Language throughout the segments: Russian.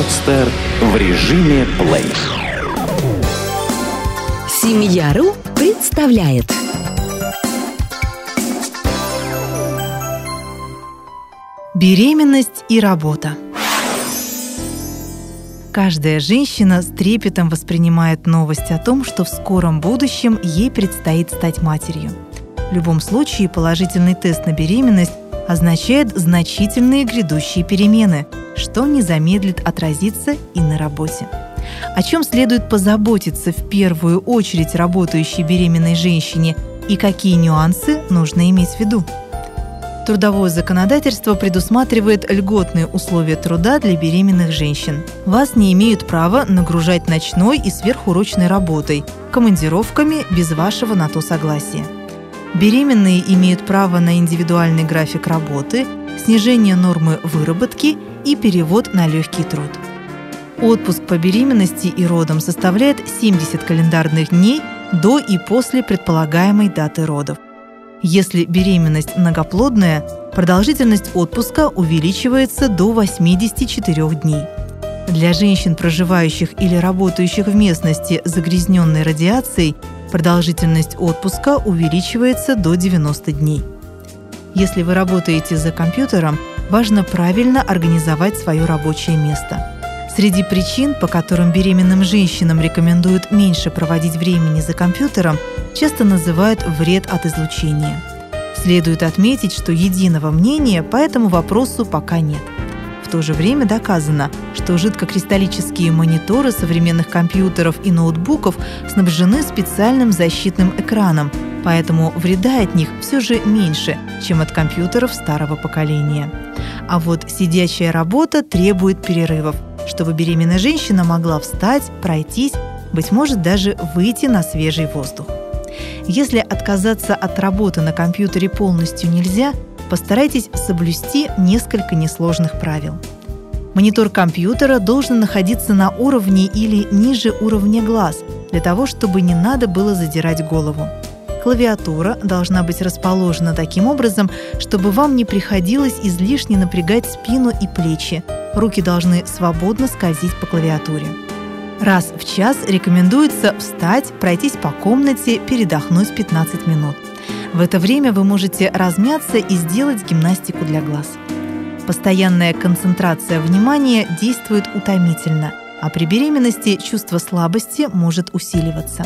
Подстер в режиме плей. Семья.ру представляет Беременность и работа. Каждая женщина с трепетом воспринимает новость о том, что в скором будущем ей предстоит стать матерью. В любом случае положительный тест на беременность означает значительные грядущие перемены, что не замедлит отразиться и на работе. О чем следует позаботиться в первую очередь работающей беременной женщине и какие нюансы нужно иметь в виду? Трудовое законодательство предусматривает льготные условия труда для беременных женщин. Вас не имеют права нагружать ночной и сверхурочной работой, командировками без вашего на то согласия. Беременные имеют право на индивидуальный график работы, снижение нормы выработки и перевод на легкий труд. Отпуск по беременности и родам составляет 70 календарных дней до и после предполагаемой даты родов – если беременность многоплодная, продолжительность отпуска увеличивается до 84 дней. Для женщин, проживающих или работающих в местности, загрязненной радиацией, продолжительность отпуска увеличивается до 90 дней. Если вы работаете за компьютером, важно правильно организовать свое рабочее место. Среди причин, по которым беременным женщинам рекомендуют меньше проводить времени за компьютером, часто называют вред от излучения. Следует отметить, что единого мнения по этому вопросу пока нет. В то же время доказано, что жидкокристаллические мониторы современных компьютеров и ноутбуков снабжены специальным защитным экраном, поэтому вреда от них все же меньше, чем от компьютеров старого поколения. А вот сидячая работа требует перерывов, чтобы беременная женщина могла встать, пройтись, быть может, даже выйти на свежий воздух. Если отказаться от работы на компьютере полностью нельзя, постарайтесь соблюсти несколько несложных правил. Монитор компьютера должен находиться на уровне или ниже уровня глаз, для того, чтобы не надо было задирать голову. Клавиатура должна быть расположена таким образом, чтобы вам не приходилось излишне напрягать спину и плечи. Руки должны свободно скользить по клавиатуре. Раз в час рекомендуется встать, пройтись по комнате, передохнуть 15 минут. В это время вы можете размяться и сделать гимнастику для глаз. Постоянная концентрация внимания действует утомительно, а при беременности чувство слабости может усиливаться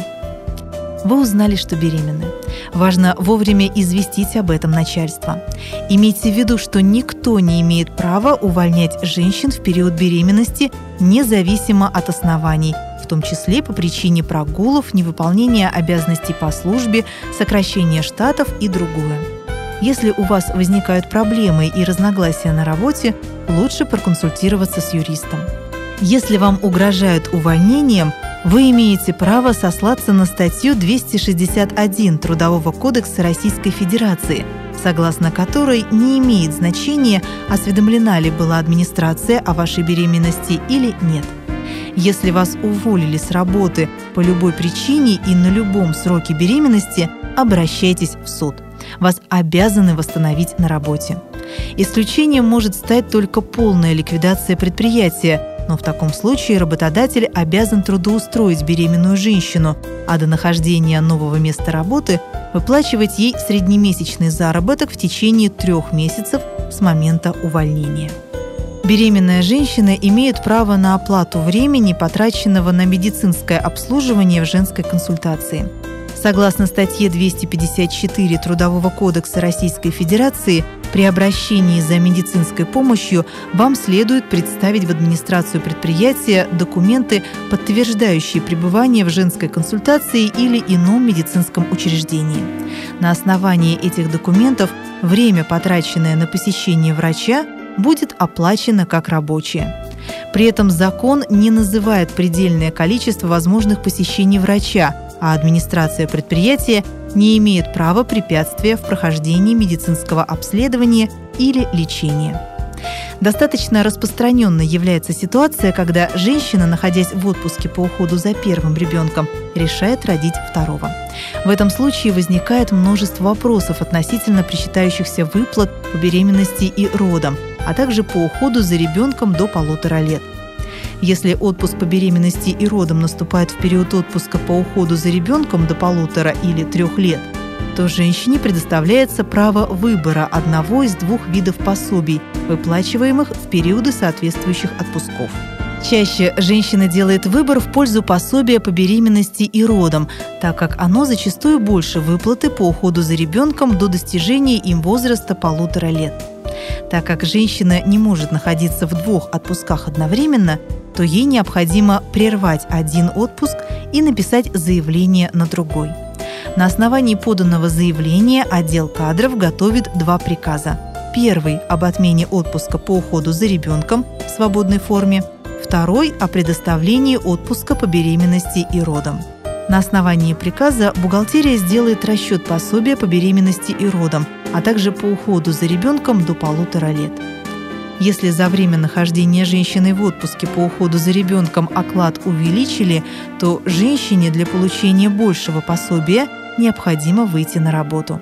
вы узнали, что беременны. Важно вовремя известить об этом начальство. Имейте в виду, что никто не имеет права увольнять женщин в период беременности независимо от оснований, в том числе по причине прогулов, невыполнения обязанностей по службе, сокращения штатов и другое. Если у вас возникают проблемы и разногласия на работе, лучше проконсультироваться с юристом. Если вам угрожают увольнением, вы имеете право сослаться на статью 261 Трудового кодекса Российской Федерации, согласно которой не имеет значения, осведомлена ли была администрация о вашей беременности или нет. Если вас уволили с работы по любой причине и на любом сроке беременности, обращайтесь в суд. Вас обязаны восстановить на работе. Исключением может стать только полная ликвидация предприятия – но в таком случае работодатель обязан трудоустроить беременную женщину, а до нахождения нового места работы выплачивать ей среднемесячный заработок в течение трех месяцев с момента увольнения. Беременная женщина имеет право на оплату времени, потраченного на медицинское обслуживание в женской консультации. Согласно статье 254 Трудового кодекса Российской Федерации, при обращении за медицинской помощью вам следует представить в администрацию предприятия документы, подтверждающие пребывание в женской консультации или ином медицинском учреждении. На основании этих документов время, потраченное на посещение врача, будет оплачено как рабочее. При этом закон не называет предельное количество возможных посещений врача, а администрация предприятия не имеет права препятствия в прохождении медицинского обследования или лечения. Достаточно распространенной является ситуация, когда женщина, находясь в отпуске по уходу за первым ребенком, решает родить второго. В этом случае возникает множество вопросов относительно причитающихся выплат по беременности и родам, а также по уходу за ребенком до полутора лет. Если отпуск по беременности и родам наступает в период отпуска по уходу за ребенком до полутора или трех лет, то женщине предоставляется право выбора одного из двух видов пособий, выплачиваемых в периоды соответствующих отпусков. Чаще женщина делает выбор в пользу пособия по беременности и родам, так как оно зачастую больше выплаты по уходу за ребенком до достижения им возраста полутора лет. Так как женщина не может находиться в двух отпусках одновременно, то ей необходимо прервать один отпуск и написать заявление на другой. На основании поданного заявления отдел кадров готовит два приказа. Первый – об отмене отпуска по уходу за ребенком в свободной форме – второй – о предоставлении отпуска по беременности и родам. На основании приказа бухгалтерия сделает расчет пособия по беременности и родам, а также по уходу за ребенком до полутора лет. Если за время нахождения женщины в отпуске по уходу за ребенком оклад увеличили, то женщине для получения большего пособия необходимо выйти на работу.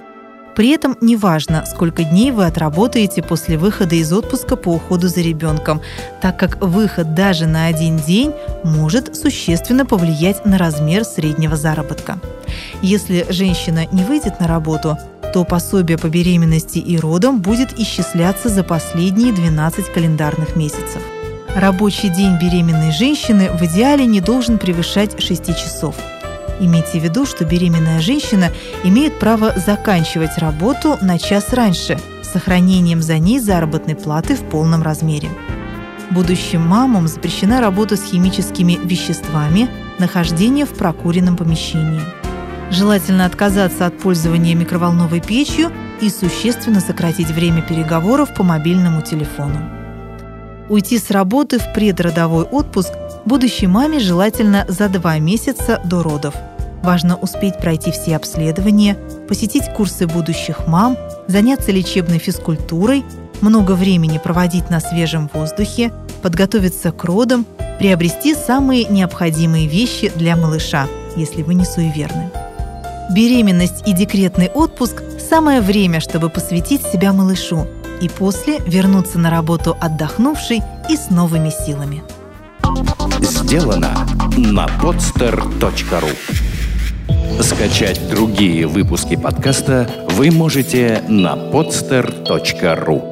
При этом неважно, сколько дней вы отработаете после выхода из отпуска по уходу за ребенком, так как выход даже на один день может существенно повлиять на размер среднего заработка. Если женщина не выйдет на работу, то пособие по беременности и родам будет исчисляться за последние 12 календарных месяцев. Рабочий день беременной женщины в идеале не должен превышать 6 часов – Имейте в виду, что беременная женщина имеет право заканчивать работу на час раньше с сохранением за ней заработной платы в полном размере. Будущим мамам запрещена работа с химическими веществами, нахождение в прокуренном помещении. Желательно отказаться от пользования микроволновой печью и существенно сократить время переговоров по мобильному телефону. Уйти с работы в предродовой отпуск будущей маме желательно за два месяца до родов. Важно успеть пройти все обследования, посетить курсы будущих мам, заняться лечебной физкультурой, много времени проводить на свежем воздухе, подготовиться к родам, приобрести самые необходимые вещи для малыша, если вы не суеверны. Беременность и декретный отпуск – самое время, чтобы посвятить себя малышу и после вернуться на работу отдохнувшей и с новыми силами. Сделано на podster.ru Скачать другие выпуски подкаста вы можете на podster.ru